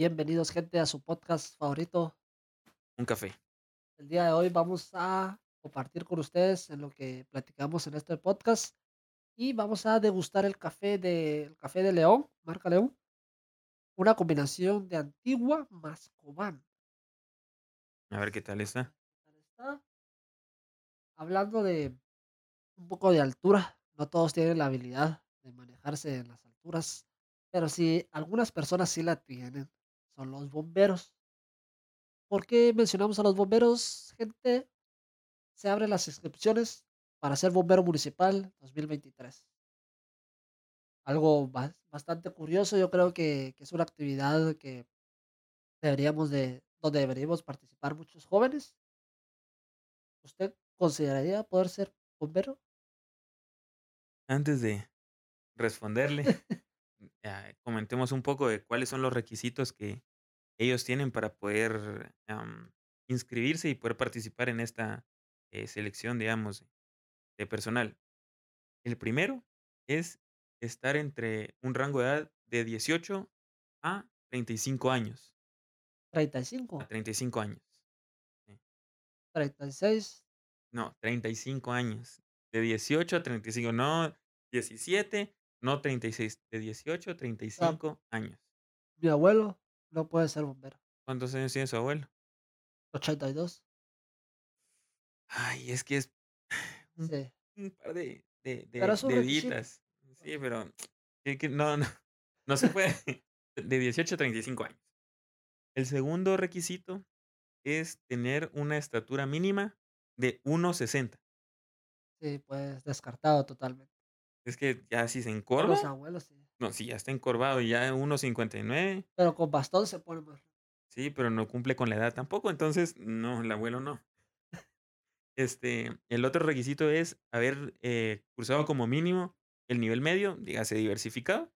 Bienvenidos, gente, a su podcast favorito. Un café. El día de hoy vamos a compartir con ustedes en lo que platicamos en este podcast y vamos a degustar el café de, el café de León, marca León, una combinación de Antigua más Cobán. A ver qué tal está. Hablando de un poco de altura, no todos tienen la habilidad de manejarse en las alturas, pero sí, algunas personas sí la tienen, son los bomberos. ¿Por qué mencionamos a los bomberos, gente? Se abren las inscripciones para ser bombero municipal 2023. Algo bas- bastante curioso, yo creo que, que es una actividad que deberíamos de, donde deberíamos participar muchos jóvenes. ¿Usted consideraría poder ser bombero? Antes de responderle, comentemos un poco de cuáles son los requisitos que ellos tienen para poder inscribirse y poder participar en esta eh, selección, digamos, de personal. El primero es estar entre un rango de edad de 18 a 35 años. 35, A 35 años. sí. 36. No, 35 años. De 18 a 35, no 17, no 36. De 18 a Ah, 35 años. mi abuelo no puede ser bombero. ¿Cuántos años tiene su abuelo? 82. Ay, es que es un, Sí. un par de, de, Pero de requisito. deditas. Sí, pero no, no, no se puede. De 18 a 35 años. El segundo requisito es tener una estatura mínima de 1,60. Sí, pues descartado totalmente. Es que ya si se Los encorva, abuelos sí. No, si ya está encorvado y ya 1,59, Pero con bastón se pone más. sí, pero no cumple con la edad tampoco, entonces no, el abuelo no. Este, el otro requisito es haber eh, cursado como mínimo el nivel medio, dígase diversificado.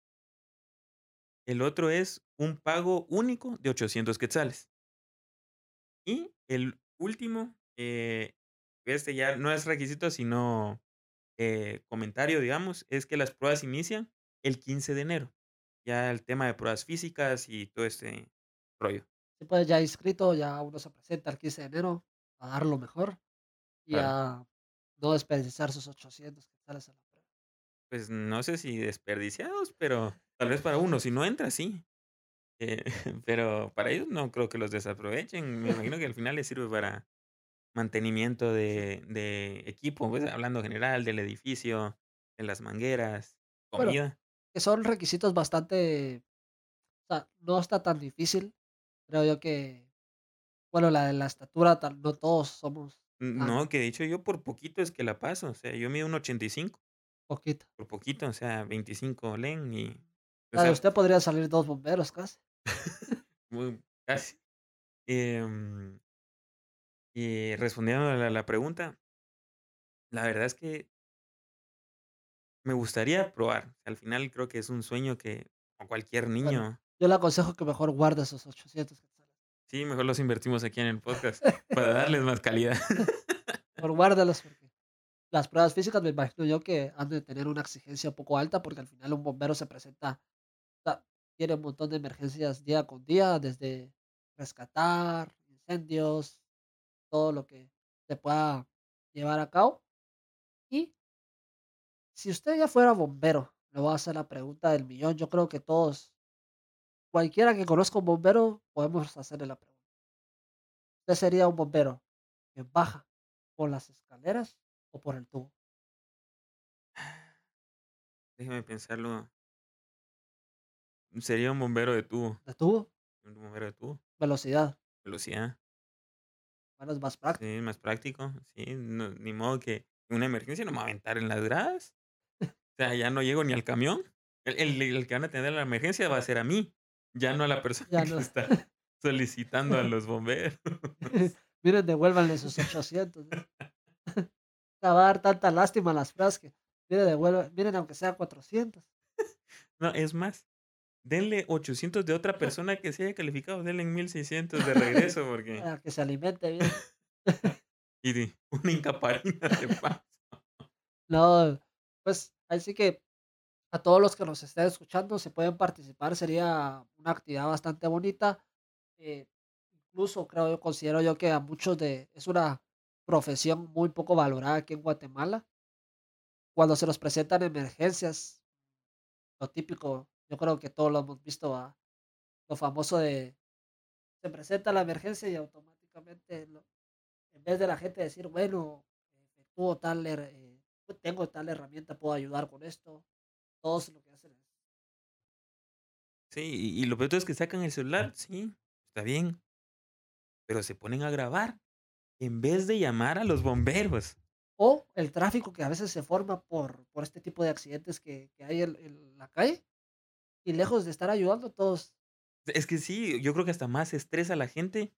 El otro es un pago único de 800 quetzales. Y el último, eh, este ya no es requisito, sino eh, comentario, digamos, es que las pruebas inician el 15 de enero. Ya el tema de pruebas físicas y todo este rollo. Sí, pues ya inscrito, ya uno se presenta el 15 de enero a dar lo mejor y Claro. a no desperdiciar sus 800 que sales a la prueba. Pues no sé si desperdiciados, pero tal vez para uno, si no entra, sí. Eh, pero para ellos no creo que los desaprovechen. Me imagino que al final les sirve para mantenimiento de, de equipo, pues hablando general, del edificio, de las mangueras, Bueno, comida. Que son requisitos bastante, o sea, no está tan difícil. Creo yo que, bueno, la de la estatura, tal- no todos somos tan No, que de hecho yo por poquito es que la paso. O sea, yo mido un 85, poquito. por poquito, o sea, 25 len y, o de usted podría salir dos bomberos casi. muy- casi. Em, y respondiendo a la, la pregunta, la verdad es que me gustaría probar. Al final creo que es un sueño que a cualquier Bueno, niño, yo le aconsejo que mejor guarde esos 800 que salen. sí, mejor los invertimos aquí en el podcast para darles más calidad. Mejor guárdalos porque las pruebas físicas me imagino yo que han de tener una exigencia un poco alta porque al final un bombero se presenta, o sea, tiene un montón de emergencias día con día, desde rescatar, incendios, todo lo que se pueda llevar a cabo. Y si usted ya fuera bombero, le voy a hacer la pregunta del millón. Yo creo que todos, cualquiera que conozca un bombero, podemos hacerle la pregunta. ¿Usted sería un bombero que baja por las escaleras o por el tubo? Déjeme pensarlo. Sería un bombero de tubo. ¿De tubo? Un bombero de tubo. Velocidad. Velocidad. Bueno, es más práctico. Sí, más práctico. Sí, no- ni modo que una emergencia no me va a aventar en las gradas. O sea, ya no llego ni al camión. El, el- el que van a atender la emergencia va a ser a mí, ya no a la persona que está solicitando a los bomberos. Miren, devuélvanle sus 800. ¿no? Va a dar tanta lástima a las que, miren, devuelvan, miren, aunque sea 400. No, es más, denle 800 de otra persona que se haya calificado, denle 1600 de regreso porque... Para que se alimente bien. Y una incaparina de paso. No, pues, así que A todos los que nos estén escuchando, si pueden participar, sería una actividad bastante bonita. Eh, incluso creo yo, considero yo que a muchos de es una profesión muy poco valorada aquí en Guatemala. Cuando se nos presentan emergencias, lo típico, yo creo que todos lo hemos visto, a lo famoso de se presenta la emergencia y automáticamente en vez de la gente decir, bueno, efectúo tal, her- eh, tengo tal herramienta, puedo ayudar con esto, todos lo que hacen es, Sí, y y lo peor es que sacan el celular, sí, está bien, pero se ponen a grabar en vez de llamar a los bomberos. O el tráfico que a veces se forma por, por este tipo de accidentes que, que hay en, en la calle y lejos de estar ayudando, todos, Es que sí, yo creo que hasta más estresa a la gente,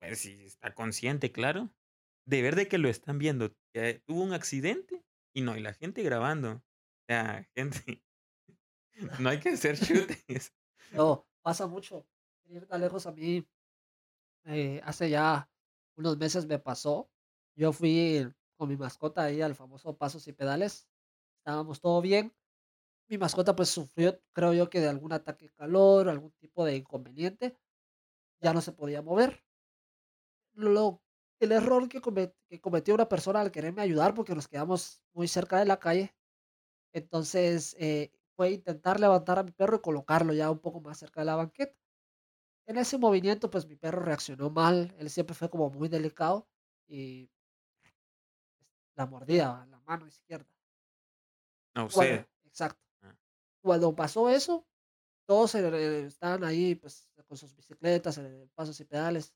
pues si está consciente, claro, de ver de que lo están viendo, tuvo un accidente y no, y la gente grabando. O sea, gente, no hay que hacer shootings. no, pasa mucho. Ir tan lejos a mí, eh, hace ya unos meses me pasó. Yo fui con mi mascota ahí al famoso Pasos y Pedales. Estábamos todo bien. Mi mascota pues sufrió, creo yo que de algún ataque de calor, algún tipo de inconveniente. Ya no se podía mover. Lo, el error que, come- que cometió una persona al quererme ayudar porque nos quedamos muy cerca de la calle Entonces, eh, fue intentar levantar a mi perro y colocarlo ya un poco más cerca de la banqueta. En ese movimiento, pues mi perro reaccionó mal, él siempre fue como muy delicado y la mordía la mano izquierda. A Bueno, usted. exacto. Ah, Cuando pasó eso, todos estaban ahí pues con sus bicicletas, pasos y pedales.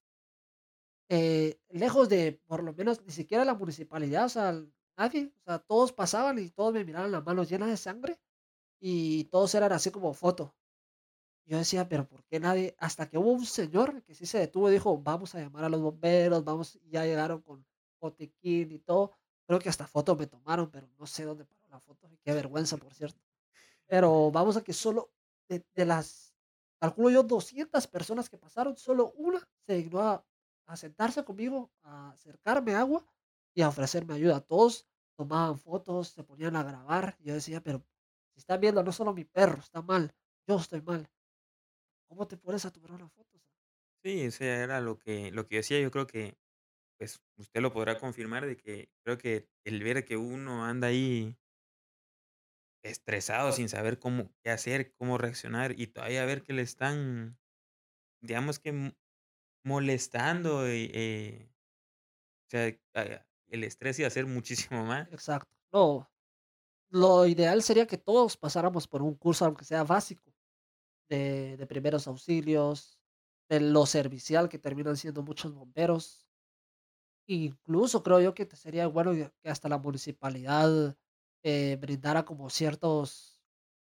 Eh, lejos de, por lo menos, ni siquiera la municipalidad, o sea, nadie, o sea, todos pasaban y todos me miraban las manos llenas de sangre y todos eran así como foto. Yo decía, pero ¿por qué nadie? Hasta que hubo un señor que sí se detuvo y dijo, vamos a llamar a los bomberos, vamos, y ya llegaron con botiquín y todo. Creo que hasta fotos me tomaron, pero no sé dónde paró la foto. Qué vergüenza, por cierto. Pero vamos a que solo de, de las, calculo yo, 200 personas que pasaron, solo una se dignó a, a sentarse conmigo, a acercarme agua y a ofrecerme ayuda. Todos tomaban fotos, se ponían a grabar. Yo decía, pero si están viendo, no solo mi perro está mal, yo estoy mal. ¿Cómo te pones a tomar una foto? Sí, o sea, era lo que, lo que decía. Yo creo que, pues, usted lo podrá confirmar de que creo que el ver que uno anda ahí estresado sin saber cómo, hacer, cómo reaccionar y todavía ver que le están, digamos que molestando, y, eh, o sea, el estrés a ser muchísimo más. exacto. No, lo ideal sería que todos pasáramos por un curso, aunque sea básico, de, de primeros auxilios, de lo servicial que terminan siendo muchos bomberos. Incluso creo yo que sería bueno que hasta la municipalidad eh, brindara como ciertos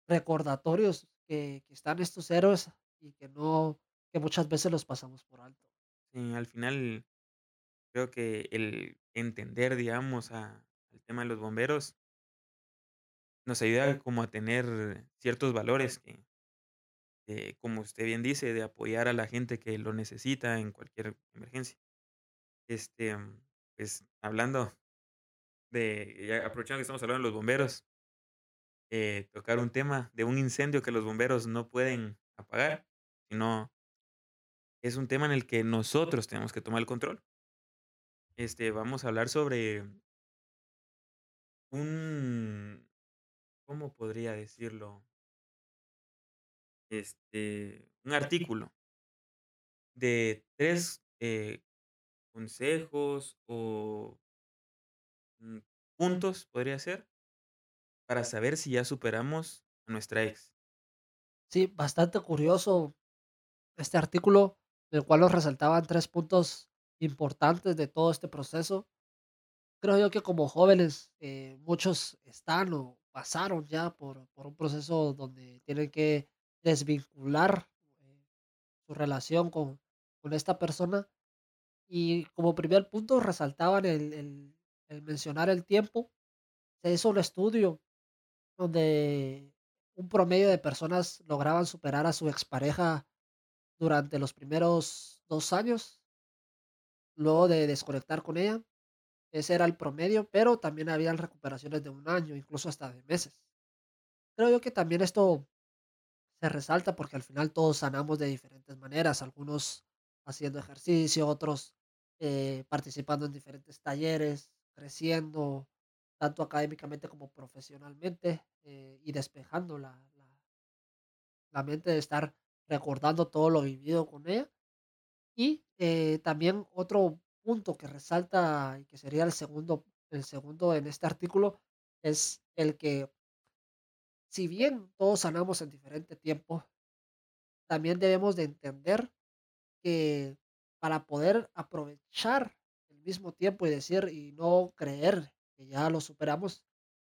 recordatorios que, que están estos héroes y que no, que muchas veces los pasamos por alto. Sí, al final creo que el entender, digamos, a- al tema de los bomberos nos ayuda como a tener ciertos valores que, que, como usted bien dice, de apoyar a la gente que lo necesita en cualquier emergencia. Este, mm, pues hablando de, ya aprovechando que estamos hablando de los bomberos, eh, tocar un tema de un incendio que los bomberos no pueden apagar, sino es un tema en el que nosotros tenemos que tomar el control. Este, vamos a hablar sobre un, ¿cómo podría decirlo? Este, un artículo de tres eh, consejos o mm, puntos, podría ser, para saber si ya superamos a nuestra ex. Sí, bastante curioso este artículo, del cual nos resaltaban tres puntos importantes de todo este proceso. Creo yo que como jóvenes, eh, muchos están o pasaron ya por, por un proceso donde tienen que desvincular eh, su relación con, con esta persona. Y como primer punto resaltaban el, el- el mencionar el tiempo. Se hizo un estudio donde un promedio de personas lograban superar a su expareja durante los primeros dos años, luego de desconectar con ella. Ese era el promedio, pero también habían recuperaciones de un año, incluso hasta de meses. Creo yo que también esto se resalta porque al final todos sanamos de diferentes maneras, algunos haciendo ejercicio, otros eh, participando en diferentes talleres, creciendo tanto académicamente como profesionalmente eh, y despejando la, la, la mente de estar recordando todo lo vivido con ella. Y eh, también otro punto que resalta y que sería el segundo, el segundo en este artículo es el que si bien todos sanamos en diferente tiempo, también debemos de entender que para poder aprovechar el mismo tiempo y decir y no creer que ya lo superamos,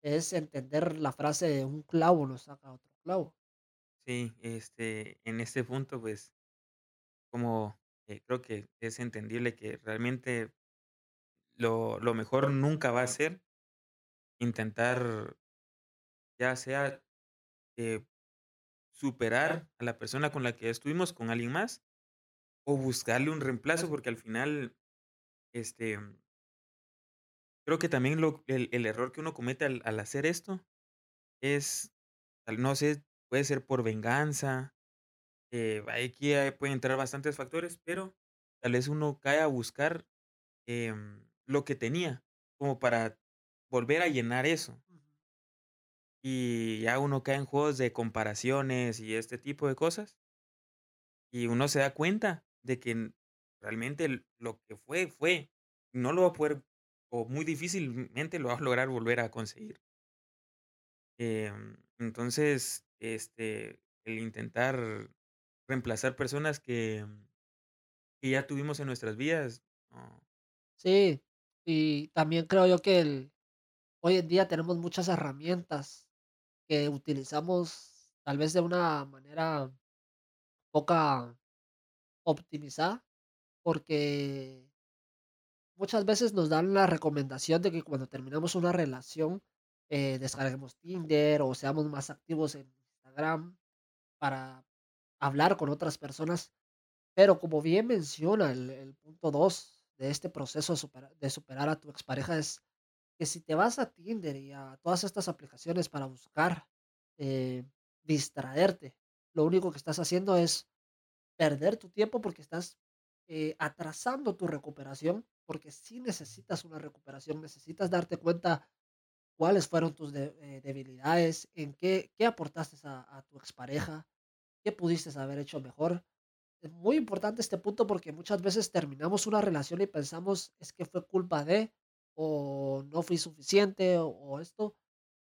es entender la frase de un clavo no saca otro clavo. Sí, este, en este punto, pues, como, eh, creo que es entendible que realmente lo lo mejor nunca va a ser intentar, ya sea, eh, superar a la persona con la que estuvimos con alguien más, o buscarle un reemplazo, porque al final, este, creo que también lo el el error que uno comete al al hacer esto es, al no sé, puede ser por venganza, eh, aquí, pueden entrar bastantes factores, pero tal vez uno cae a buscar, em, lo que tenía, como para volver a llenar eso. Y ya uno cae en juegos de comparaciones y este tipo de cosas, y uno se da cuenta de que realmente lo que fue, fue. No lo va a poder, o muy difícilmente lo va a lograr volver a conseguir. Em, entonces, este, el intentar reemplazar personas que que ya tuvimos en nuestras vidas. Sí, y también creo yo que el, hoy en día tenemos muchas herramientas que utilizamos tal vez de una manera poca optimizada, porque muchas veces nos dan la recomendación de que cuando terminamos una relación, eh, descarguemos Tinder o seamos más activos en Para hablar con otras personas. Pero como bien menciona el, punto 2 de este proceso de superar a tu expareja es que si te vas a Tinder y a todas estas aplicaciones para buscar eh, distraerte, lo único que estás haciendo es perder tu tiempo porque estás eh, atrasando tu recuperación, porque si necesitas una recuperación, necesitas darte cuenta cuáles fueron tus de- eh, debilidades, en qué, qué aportaste a, a tu expareja, qué pudiste haber hecho mejor. Es muy importante este punto porque muchas veces terminamos una relación y pensamos es que fue culpa de, o no fui suficiente, o, o esto,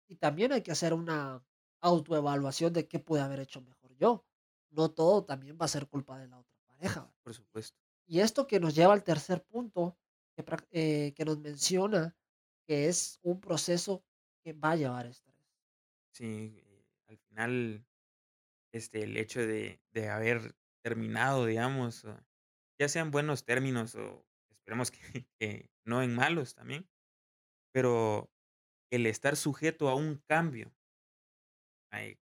y también hay que hacer una autoevaluación de qué pude haber hecho mejor yo. No todo también va a ser culpa de la otra pareja. Por supuesto. Y esto que nos lleva al tercer punto, que, eh, que nos menciona que es un proceso que va a llevar estrés. Sí, eh, al final, este, el hecho de de haber terminado, digamos, ya sean buenos términos o esperemos que no en malos también, pero el estar sujeto a un cambio, ay,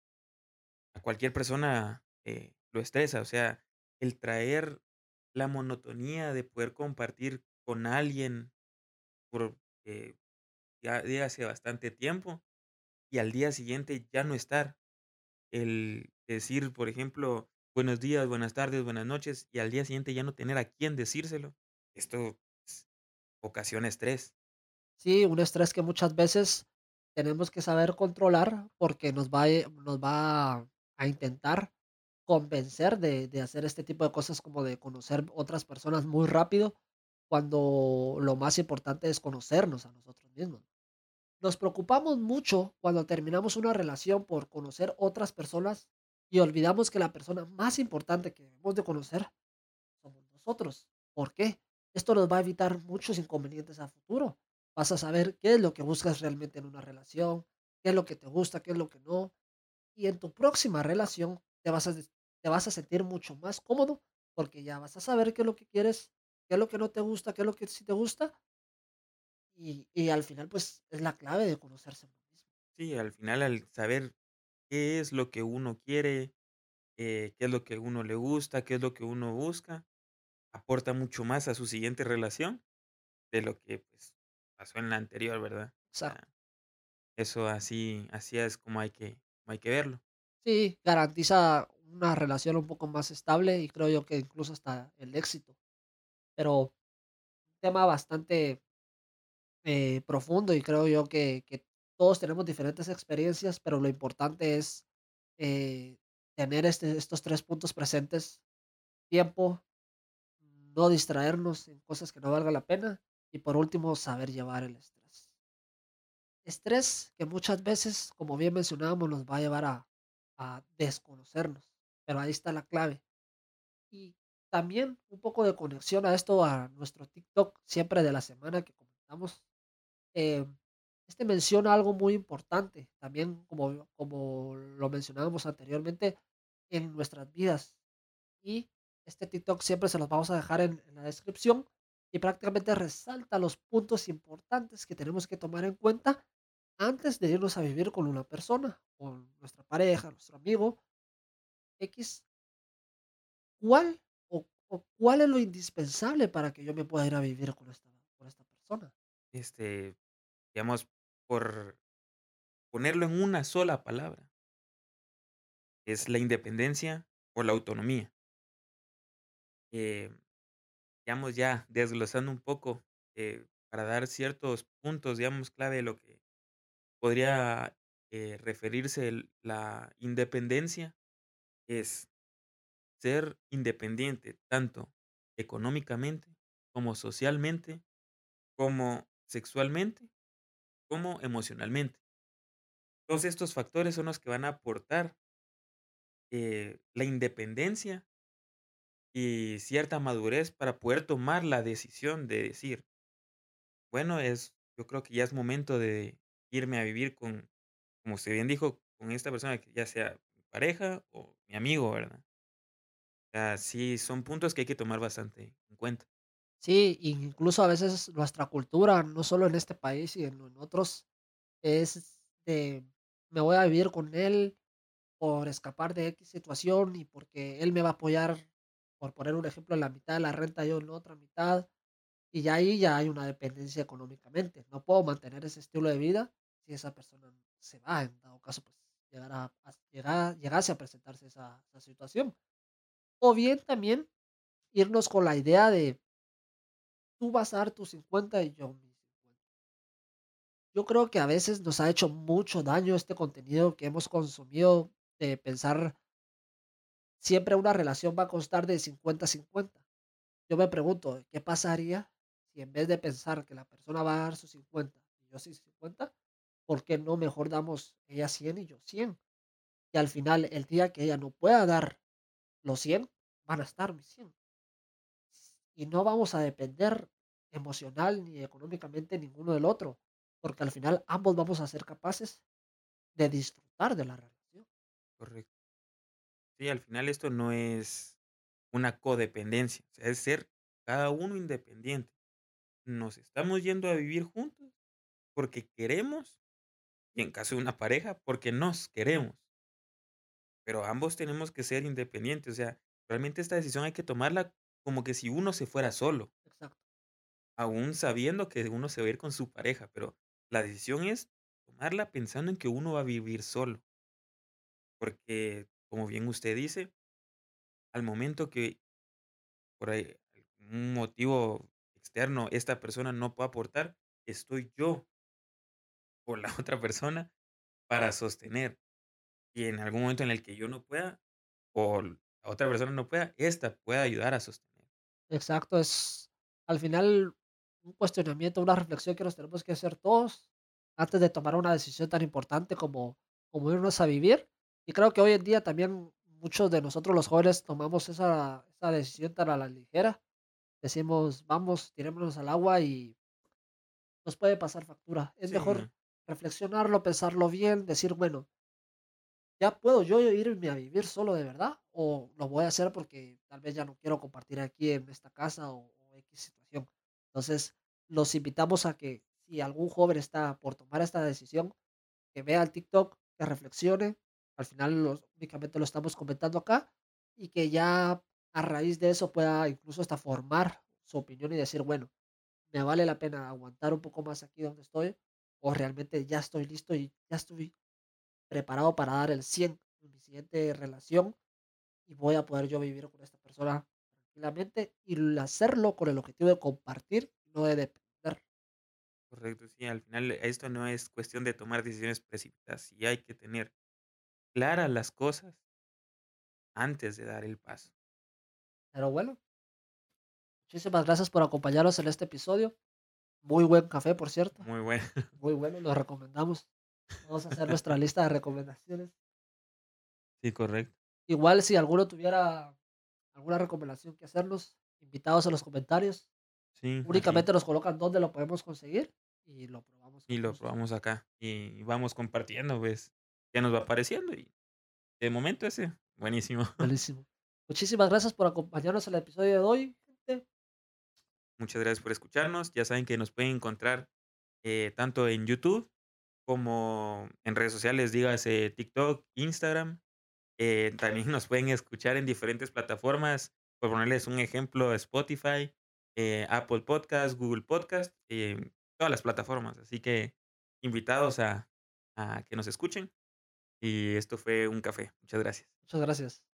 a cualquier persona, eh, lo estresa, o sea, el traer la monotonía de poder compartir con alguien por, eh, ya hace bastante tiempo, y al día siguiente ya no estar. El decir, por ejemplo, buenos días, buenas tardes, buenas noches, y al día siguiente ya no tener a quién decírselo. Esto, pues, ocasiona estrés. Sí, un estrés que muchas veces tenemos que saber controlar porque nos va, a- eh, nos va a intentar convencer de, de hacer este tipo de cosas como de conocer otras personas muy rápido, cuando lo más importante es conocernos a nosotros mismos. Nos preocupamos mucho cuando terminamos una relación por conocer otras personas y olvidamos que la persona más importante que debemos de conocer somos nosotros. ¿Por qué? Esto nos va a evitar muchos inconvenientes a futuro. Vas a saber qué es lo que buscas realmente en una relación, qué es lo que te gusta, qué es lo que no. Y en tu próxima relación te vas a, te vas a sentir mucho más cómodo porque ya vas a saber qué es lo que quieres, qué es lo que no te gusta, qué es lo que sí te gusta. Y, y al final, pues es la clave de conocerse uno mismo. Sí, al final, al saber qué es lo que uno quiere, eh, qué es lo que uno le gusta, qué es lo que uno busca, aporta mucho más a su siguiente relación de lo que, pues, pasó en la anterior, ¿verdad? O Exacto. sea, eso así así es como hay que como hay que verlo. Sí, garantiza una relación un poco más estable y creo yo que incluso hasta el éxito. Pero tema bastante eh, profundo y creo yo que, todos tenemos diferentes experiencias, pero lo importante es eh, tener este, estos tres puntos presentes, tiempo, no distraernos en cosas que no valga la pena y por último saber llevar el estrés. Estrés que muchas veces, como bien mencionábamos, nos va a llevar a, a desconocernos, pero ahí está la clave. Y también un poco de conexión a esto, a nuestro TikTok siempre de la semana que comentamos eh, este menciona algo muy importante, también como, como lo mencionábamos anteriormente, en nuestras vidas. Y este TikTok siempre se los vamos a dejar en, en la descripción y prácticamente resalta los puntos importantes que tenemos que tomar en cuenta antes de irnos a vivir con una persona, con nuestra pareja, nuestro amigo X. ¿Cuál o, o cuál es lo indispensable para que yo me pueda ir a vivir con esta, con esta persona? Este, digamos, por ponerlo en una sola palabra, es la independencia o la autonomía. Eh, digamos, ya desglosando un poco, eh, para dar ciertos puntos, digamos, clave de lo que podría eh, referirse la independencia, es ser independiente tanto económicamente como socialmente, como sexualmente, como emocionalmente. Todos estos factores son los que van a aportar eh, la independencia y cierta madurez para poder tomar la decisión de decir, bueno, es, yo creo que ya es momento de irme a vivir con, como usted bien dijo, con esta persona que ya sea mi pareja o mi amigo, ¿verdad? O sí, son puntos que hay que tomar bastante en cuenta. Sí, incluso a veces nuestra cultura, no solo en este país y en, en otros, es de me voy a vivir con él por escapar de X situación y porque él me va a apoyar, por poner un ejemplo, en la mitad de la renta, yo en la otra mitad, y ya ahí ya hay una dependencia económicamente. No puedo mantener ese estilo de vida si esa persona se va, en dado caso, pues llegará a, llegar- llegase a presentarse esa, esa situación. O bien también irnos con la idea de tú vas a dar tus 50 y yo mis 50. Yo creo que a veces nos ha hecho mucho daño este contenido que hemos consumido de pensar siempre una relación va a constar de 50-50. Yo me pregunto, ¿qué pasaría si en vez de pensar que la persona va a dar sus 50 y yo sus 50, ¿por qué no mejor damos ella 100 y yo 100? Y al final, el día que ella no pueda dar los 100, van a estar mis 100. Y no vamos a depender emocional ni económicamente ninguno del otro, porque al final ambos vamos a ser capaces de disfrutar de la relación. Correcto. Sí, al final esto no es una codependencia, o es ser cada uno independiente. Nos estamos yendo a vivir juntos porque queremos y en caso de una pareja porque nos queremos, pero ambos tenemos que ser independientes, o sea, realmente esta decisión hay que tomarla como que si uno se fuera solo, Exacto, aún sabiendo que uno se va a ir con su pareja, pero la decisión es tomarla pensando en que uno va a vivir solo, porque como bien usted dice, al momento que por ahí un motivo externo esta persona no puede aportar, estoy yo o la otra persona para sostener. Y en algún momento en el que yo no pueda, o la otra persona no pueda, esta puede ayudar a sostener. Exacto. Es al final un cuestionamiento, una reflexión que nos tenemos que hacer todos antes de tomar una decisión tan importante como, como irnos a vivir. Y creo que hoy en día también muchos de nosotros los jóvenes tomamos esa, esa decisión tan a la ligera. Decimos, vamos, tirémonos al agua y nos puede pasar factura. Es Sí, mejor reflexionarlo, pensarlo bien, decir, bueno, ¿ya puedo yo irme a vivir solo de verdad? ¿O lo voy a hacer porque tal vez ya no quiero compartir aquí en esta casa o, o X situación? Entonces, los invitamos a que si algún joven está por tomar esta decisión, que vea el TikTok, que reflexione. Al final, los- únicamente lo estamos comentando acá y que ya a raíz de eso pueda incluso hasta formar su opinión y decir, bueno, me vale la pena aguantar un poco más aquí donde estoy, o realmente ya estoy listo y ya estoy preparado para dar el 100 en mi siguiente relación y voy a poder yo vivir con esta persona tranquilamente y hacerlo con el objetivo de compartir, no de depender. Correcto, sí, al final esto no es cuestión de tomar decisiones precipitadas, sí hay que tener claras las cosas antes de dar el paso. Pero bueno. Muchísimas gracias por acompañarnos en este episodio. Muy buen café, por cierto. Muy bueno. Muy bueno, lo recomendamos. Vamos a hacer nuestra lista de recomendaciones. Sí, correcto. Igual si alguno tuviera alguna recomendación que hacernos, invitados en los comentarios. Sí. Únicamente nos colocan dónde lo podemos conseguir y lo probamos Y lo probamos acá, y vamos compartiendo, pues, qué nos va pareciendo, y de momento ese, buenísimo. Buenísimo. Muchísimas gracias por acompañarnos en el episodio de hoy, gente. Muchas gracias por escucharnos. Ya saben que nos pueden encontrar, eh, tanto en YouTube como en redes sociales, dígase TikTok, Instagram. Eh, también nos pueden escuchar en diferentes plataformas, por ponerles un ejemplo, Spotify, eh, Apple Podcast, Google Podcast, em, todas las plataformas. Así que invitados a que nos escuchen. Y esto fue un café. Muchas gracias. Muchas gracias.